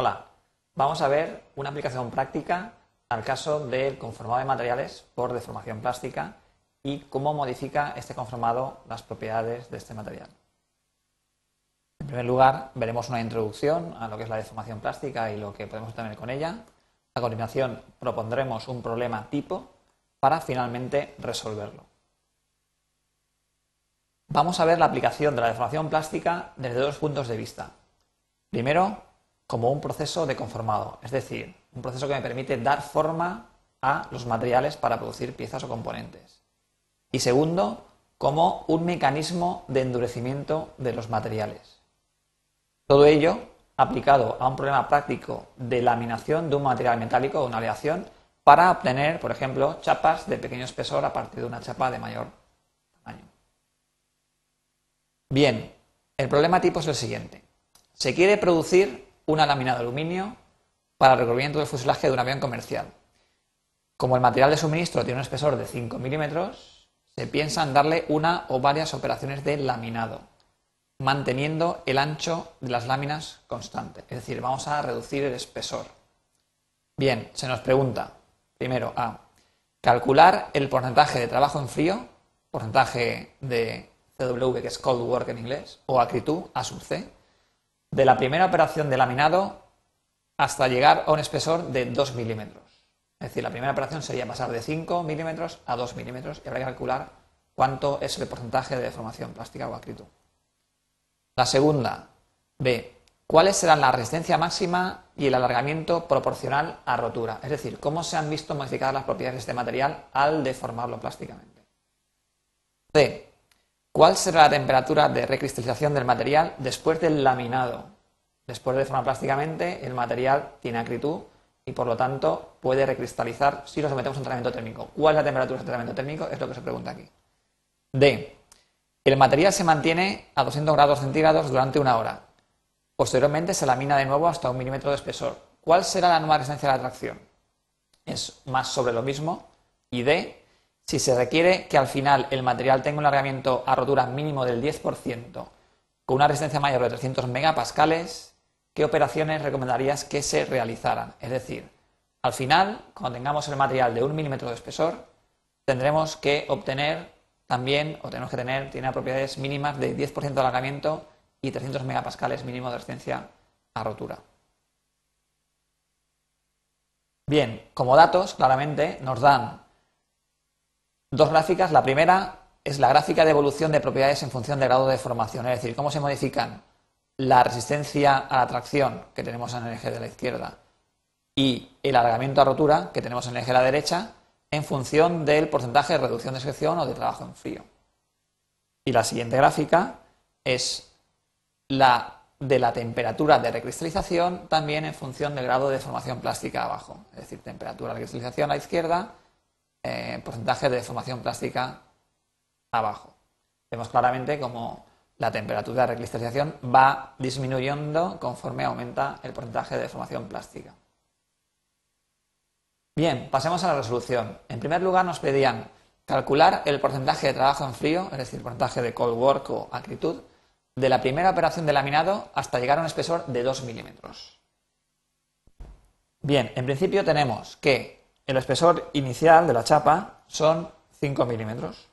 Hola, vamos a ver una aplicación práctica al caso del conformado de materiales por deformación plástica y cómo modifica este conformado las propiedades de este material. En primer lugar, veremos una introducción a lo que es la deformación plástica y lo que podemos obtener con ella. A continuación, propondremos un problema tipo para finalmente resolverlo. Vamos a ver la aplicación de la deformación plástica desde dos puntos de vista. Primero, como un proceso de conformado, es decir, un proceso que me permite dar forma a los materiales para producir piezas o componentes. Y segundo, como un mecanismo de endurecimiento de los materiales. Todo ello aplicado a un problema práctico de laminación de un material metálico o una aleación para obtener, por ejemplo, chapas de pequeño espesor a partir de una chapa de mayor tamaño. Bien, el problema tipo es el siguiente. Se quiere producir una lámina de aluminio para el recubrimiento del fuselaje de un avión comercial. Como el material de suministro tiene un espesor de 5 milímetros, se piensa en darle una o varias operaciones de laminado, manteniendo el ancho de las láminas constante. Es decir, vamos a reducir el espesor. Bien, se nos pregunta, primero, a calcular el porcentaje de trabajo en frío, porcentaje de CW, que es cold work en inglés, o acritud, A sub C, de la primera operación de laminado hasta llegar a un espesor de 2 milímetros. Es decir, la primera operación sería pasar de 5 milímetros a 2 milímetros y habrá que calcular cuánto es el porcentaje de deformación plástica o acritud. La segunda, B. ¿Cuáles serán la resistencia máxima y el alargamiento proporcional a rotura? Es decir, cómo se han visto modificadas las propiedades de este material al deformarlo plásticamente. C. ¿Cuál será la temperatura de recristalización del material después del laminado? Después de deformar plásticamente, el material tiene acritud y por lo tanto puede recristalizar si lo sometemos a un tratamiento térmico. ¿Cuál es la temperatura de tratamiento térmico? Es lo que se pregunta aquí. D. El material se mantiene a 200 grados centígrados durante una hora. Posteriormente se lamina de nuevo hasta un milímetro de espesor. ¿Cuál será la nueva resistencia a la tracción? Es más sobre lo mismo. Y D si se requiere que al final el material tenga un alargamiento a rotura mínimo del 10% con una resistencia mayor de 300 megapascales, ¿qué operaciones recomendarías que se realizaran? Es decir, al final, cuando tengamos el material de un milímetro de espesor, tendremos que obtener también, o tenemos que tener, tiene propiedades mínimas de 10% de alargamiento y 300 megapascales mínimo de resistencia a rotura. Bien, como datos, claramente nos dan dos gráficas. La primera es la gráfica de evolución de propiedades en función del grado de deformación, es decir, cómo se modifican la resistencia a la tracción que tenemos en el eje de la izquierda y el alargamiento a rotura que tenemos en el eje de la derecha en función del porcentaje de reducción de sección o de trabajo en frío. Y la siguiente gráfica es la de la temperatura de recristalización también en función del grado de deformación plástica abajo, es decir, temperatura de recristalización a la izquierda eh, porcentaje de deformación plástica abajo. Vemos claramente cómo la temperatura de recristalización va disminuyendo conforme aumenta el porcentaje de deformación plástica. Bien, pasemos a la resolución. En primer lugar nos pedían calcular el porcentaje de trabajo en frío, es decir, el porcentaje de cold work o acritud, de la primera operación de laminado hasta llegar a un espesor de 2 milímetros. Bien, en principio tenemos que el espesor inicial de la chapa son 5 milímetros.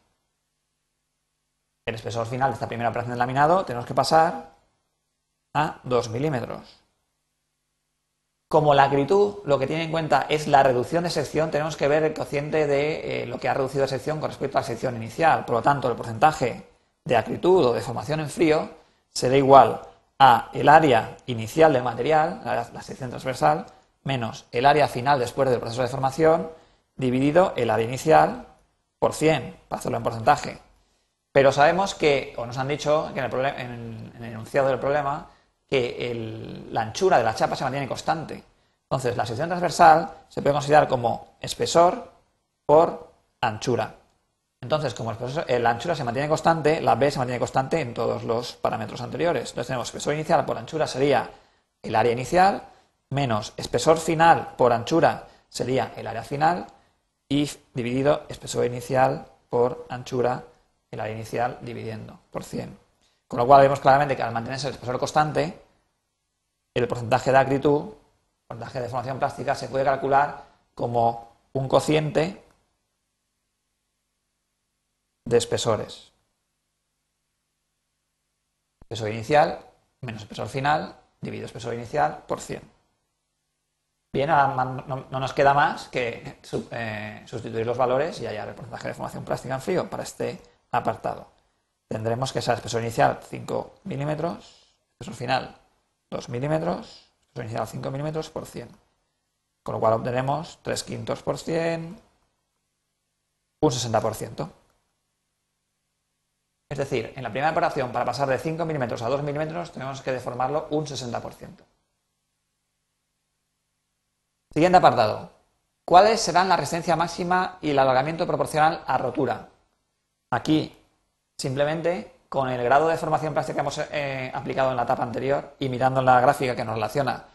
El espesor final de esta primera operación de laminado tenemos que pasar a 2 milímetros. Como la acritud lo que tiene en cuenta es la reducción de sección, tenemos que ver el cociente de eh, lo que ha reducido la sección con respecto a la sección inicial. Por lo tanto, el porcentaje de acritud o de formación en frío será igual a el área inicial del material, la sección transversal, menos el área final después del proceso de formación dividido el área inicial por 100, para hacerlo en porcentaje. Pero sabemos que, o nos han dicho que en el, enunciado del problema, que la anchura de la chapa se mantiene constante. Entonces, la sección transversal se puede considerar como espesor por anchura. Entonces, como el la anchura se mantiene constante, la B se mantiene constante en todos los parámetros anteriores. Entonces, tenemos espesor inicial por anchura sería el área inicial, menos espesor final por anchura sería el área final y dividido espesor inicial por anchura el área inicial dividiendo por 100. Con lo cual vemos claramente que al mantenerse el espesor constante, el porcentaje de acritud, el porcentaje de deformación plástica, se puede calcular como un cociente de espesores. Espesor inicial menos espesor final dividido espesor inicial por 100. Bien, no, nos queda más que eh, sustituir los valores y hallar el porcentaje de deformación plástica en frío para este apartado. Tendremos que ser espesor inicial 5 milímetros, espesor final 2 milímetros, espesor inicial 5 milímetros por 100. Con lo cual obtenemos 3 quintos por 100, un 60%. Es decir, en la primera operación, para pasar de 5 milímetros a 2 milímetros, tenemos que deformarlo un 60%. Siguiente apartado. ¿Cuáles serán la resistencia máxima y el alargamiento proporcional a rotura? Aquí, simplemente, con el grado de deformación plástica que hemos eh, aplicado en la etapa anterior y mirando la gráfica que nos relaciona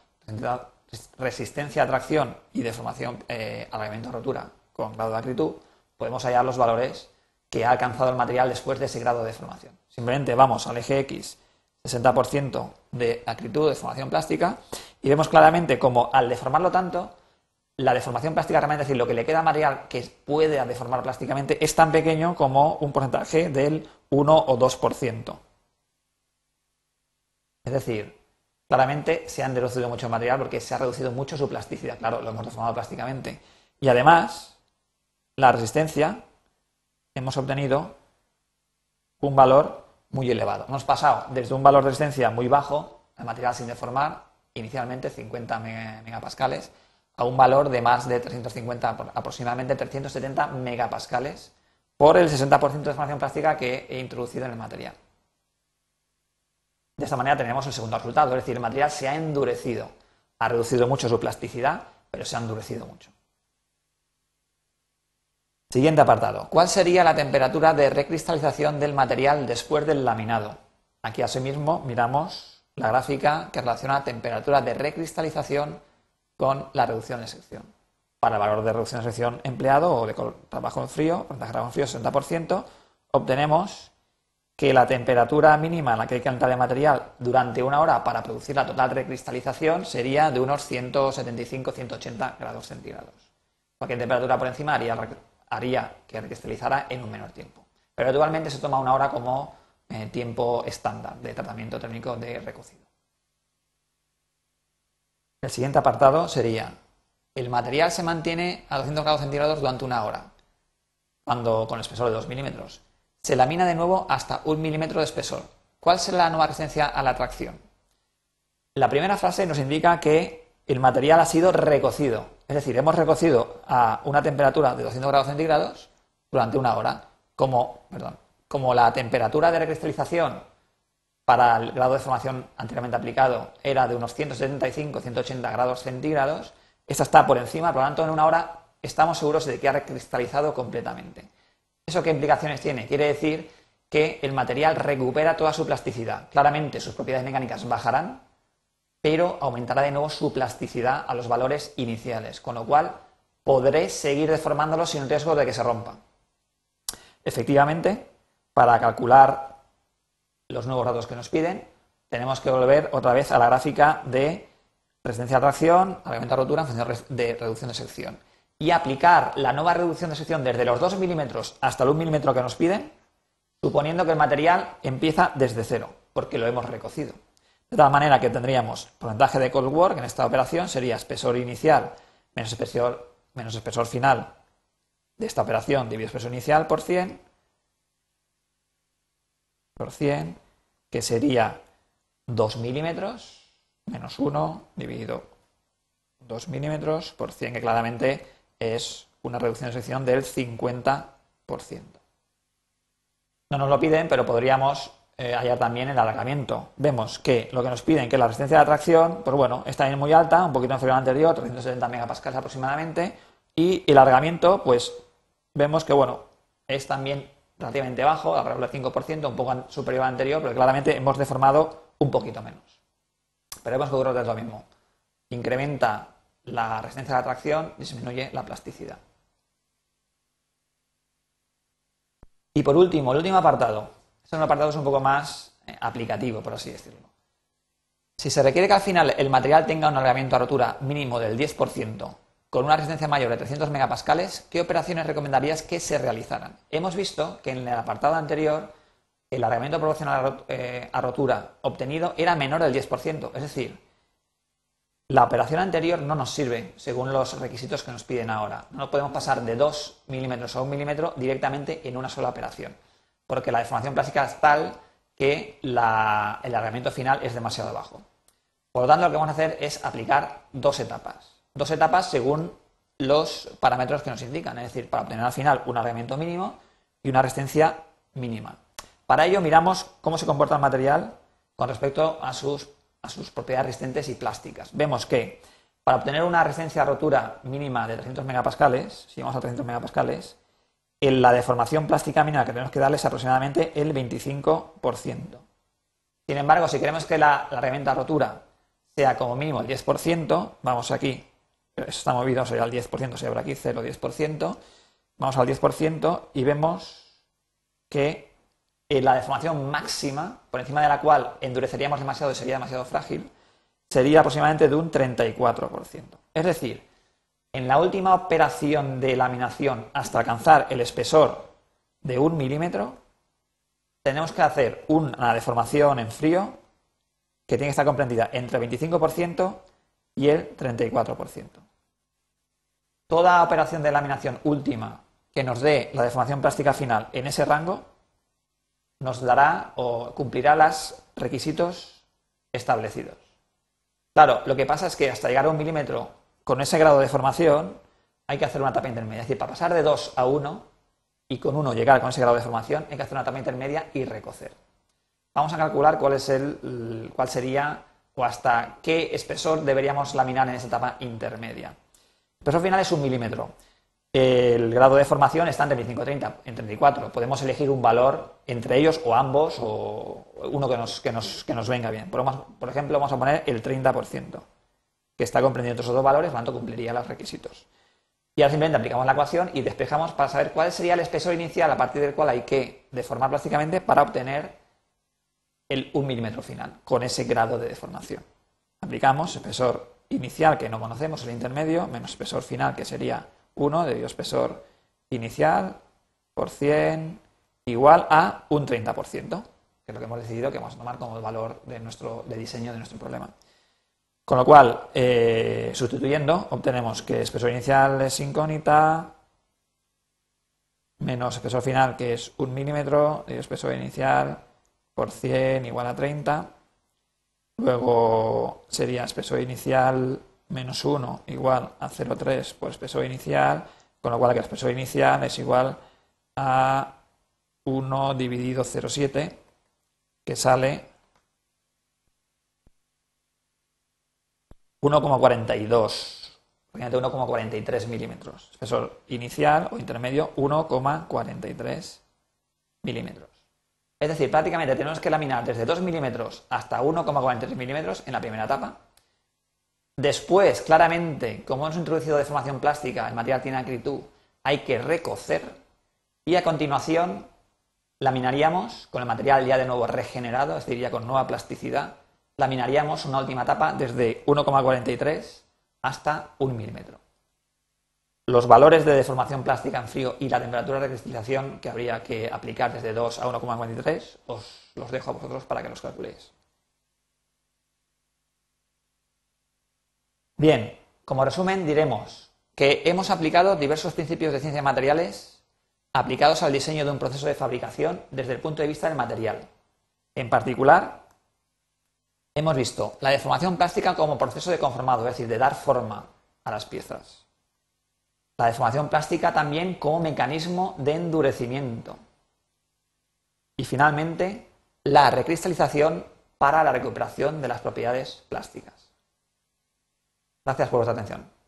resistencia a tracción y deformación, eh, alargamiento rotura con grado de acritud, podemos hallar los valores que ha alcanzado el material después de ese grado de deformación. Simplemente vamos al eje X, 60% de acritud de deformación plástica, y vemos claramente como al deformarlo tanto, la deformación plástica realmente, es decir, lo que le queda al material que puede deformar plásticamente, es tan pequeño como un porcentaje del 1 o 2%. Es decir, claramente se han reducido mucho el material porque se ha reducido mucho su plasticidad. Claro, lo hemos deformado plásticamente. Y además, la resistencia hemos obtenido un valor muy elevado. Hemos pasado desde un valor de resistencia muy bajo, el material sin deformar, inicialmente 50 megapascales, a un valor de más de 350, aproximadamente 370 megapascales, por el 60% de deformación plástica que he introducido en el material. De esta manera tenemos el segundo resultado, es decir, el material se ha endurecido, ha reducido mucho su plasticidad, pero se ha endurecido mucho. Siguiente apartado. ¿Cuál sería la temperatura de recristalización del material después del laminado? Aquí asimismo miramos la gráfica que relaciona temperatura de recristalización con la reducción de sección. Para el valor de reducción de sección empleado o de trabajo en frío, porcentaje de trabajo en frío 60%, obtenemos que la temperatura mínima a la que hay que calentar el material durante una hora para producir la total recristalización sería de unos 175-180 grados centígrados. Cualquier temperatura por encima haría haría que recristalizara en un menor tiempo. Pero actualmente se toma una hora como eh, tiempo estándar de tratamiento térmico de recocido. El siguiente apartado sería, el material se mantiene a 200 grados centígrados durante una hora, cuando con espesor de 2 milímetros. Se lamina de nuevo hasta un milímetro de espesor. ¿Cuál será la nueva resistencia a la tracción? La primera frase nos indica que el material ha sido recocido. Es decir, hemos recocido a una temperatura de 200 grados centígrados durante una hora. Como, perdón, como la temperatura de recristalización para el grado de formación anteriormente aplicado era de unos 175-180 grados centígrados, esta está por encima, por lo tanto, en una hora estamos seguros de que ha recristalizado completamente. ¿Eso qué implicaciones tiene? Quiere decir que el material recupera toda su plasticidad. Claramente sus propiedades mecánicas bajarán, pero aumentará de nuevo su plasticidad a los valores iniciales, con lo cual podré seguir deformándolo sin riesgo de que se rompa. Efectivamente, para calcular los nuevos datos que nos piden, tenemos que volver otra vez a la gráfica de resistencia a tracción, aumento a rotura en función de reducción de sección. Y aplicar la nueva reducción de sección desde los 2 milímetros hasta el 1 milímetro que nos piden, suponiendo que el material empieza desde cero, porque lo hemos recocido. De tal manera que tendríamos porcentaje de cold work en esta operación sería espesor inicial menos espesor, menos espesor final de esta operación dividido espesor inicial por 100 por 100 que sería 2 milímetros menos 1 dividido 2 milímetros por 100 que claramente es una reducción de sección del 50%. No nos lo piden, pero podríamos eh, hallar también el alargamiento. Vemos que lo que nos piden, que la resistencia de atracción, pues bueno, está bien muy alta, un poquito inferior al anterior, 370 megapascales aproximadamente, y el alargamiento, pues vemos que, bueno, es también relativamente bajo, alrededor del 5%, un poco superior al anterior, pero claramente hemos deformado un poquito menos. Pero que ocurre lo mismo. Incrementa la resistencia de atracción, disminuye la plasticidad. Y por último, el último apartado, son apartados un poco más eh, aplicativo, por así decirlo. Si se requiere que al final el material tenga un alargamiento a rotura mínimo del 10%, con una resistencia mayor de 300 megapascales, ¿qué operaciones recomendarías que se realizaran? Hemos visto que en el apartado anterior el alargamiento proporcional eh, a rotura obtenido era menor del 10%, es decir, la operación anterior no nos sirve según los requisitos que nos piden ahora. No podemos pasar de 2 milímetros a 1 milímetro directamente en una sola operación, porque la deformación plástica es tal que el alargamiento final es demasiado bajo. Por lo tanto, lo que vamos a hacer es aplicar dos etapas dos etapas según los parámetros que nos indican, es decir, para obtener al final un alargamiento mínimo y una resistencia mínima. Para ello miramos cómo se comporta el material con respecto a sus, a sus propiedades resistentes y plásticas. Vemos que para obtener una resistencia rotura mínima de 300 megapascales, si vamos a 300 megapascales, en la deformación plástica mínima que tenemos que darle es aproximadamente el 25%. Sin embargo, si queremos que la, la a rotura sea como mínimo el 10%, vamos aquí está movido, sería al 10%, se abre aquí 0, 10%. Vamos al 10% y vemos que la deformación máxima, por encima de la cual endureceríamos demasiado y sería demasiado frágil, sería aproximadamente de un 34%. Es decir, en la última operación de laminación hasta alcanzar el espesor de un milímetro, tenemos que hacer una deformación en frío que tiene que estar comprendida entre el 25% y el 34% toda operación de laminación última que nos dé la deformación plástica final en ese rango nos dará o cumplirá los requisitos establecidos. Claro, lo que pasa es que hasta llegar a un milímetro con ese grado de deformación hay que hacer una etapa intermedia. Es decir, para pasar de 2 a 1 y con 1 llegar con ese grado de deformación hay que hacer una etapa intermedia y recocer. Vamos a calcular cuál, es el, cuál sería o hasta qué espesor deberíamos laminar en esa etapa intermedia. El espesor final es un milímetro. El grado de formación está entre 25 y 30, en 34. Podemos elegir un valor entre ellos o ambos o uno que nos, que nos, que nos venga bien. Por, ejemplo, vamos a poner el 30%, que está comprendiendo esos dos valores, por lo tanto cumpliría los requisitos. Y ahora simplemente aplicamos la ecuación y despejamos para saber cuál sería el espesor inicial a partir del cual hay que deformar plásticamente para obtener el 1 milímetro final, con ese grado de deformación. Aplicamos espesor inicial que no conocemos, el intermedio, menos espesor final que sería 1 debido a espesor inicial por 100 igual a un 30%, que es lo que hemos decidido que vamos a tomar como valor de, nuestro, de diseño de nuestro problema. Con lo cual, eh, sustituyendo, obtenemos que espesor inicial es incógnita, menos espesor final que es un milímetro, y espesor inicial por 100 igual a 30, Luego sería espesor inicial menos 1 igual a 0,3 por espesor inicial, con lo cual el espesor inicial es igual a 1 dividido 0,7, que sale 1,42, 1,43 milímetros. Espesor inicial o intermedio 1,43 milímetros. Es decir, prácticamente tenemos que laminar desde 2 milímetros hasta 1,43 milímetros en la primera etapa. Después, claramente, como hemos introducido deformación plástica, el material tiene acritud, hay que recocer. Y a continuación, laminaríamos con el material ya de nuevo regenerado, es decir, ya con nueva plasticidad, laminaríamos una última etapa desde 1,43 hasta 1 milímetro los valores de deformación plástica en frío y la temperatura de cristalización que habría que aplicar desde 2 a 1,43 os los dejo a vosotros para que los calculéis. Bien, como resumen diremos que hemos aplicado diversos principios de ciencia de materiales aplicados al diseño de un proceso de fabricación desde el punto de vista del material. En particular, hemos visto la deformación plástica como proceso de conformado, es decir, de dar forma a las piezas. La deformación plástica también como mecanismo de endurecimiento. Y finalmente, la recristalización para la recuperación de las propiedades plásticas. Gracias por vuestra atención.